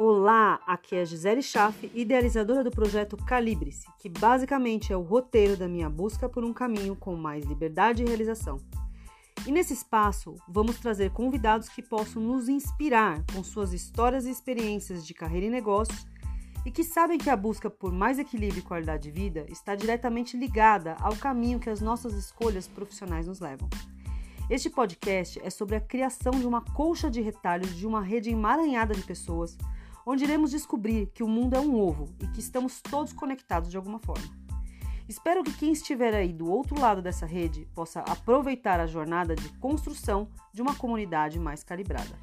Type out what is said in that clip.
Olá, aqui é Gisele Schaff, idealizadora do projeto Calibre-se, que basicamente é o roteiro da minha busca por um caminho com mais liberdade e realização. E nesse espaço, vamos trazer convidados que possam nos inspirar com suas histórias e experiências de carreira e negócios e que sabem que a busca por mais equilíbrio e qualidade de vida está diretamente ligada ao caminho que as nossas escolhas profissionais nos levam. Este podcast é sobre a criação de uma colcha de retalhos de uma rede emaranhada de pessoas onde iremos descobrir que o mundo é um ovo e que estamos todos conectados de alguma forma. Espero que quem estiver aí do outro lado dessa rede possa aproveitar a jornada de construção de uma comunidade mais calibrada.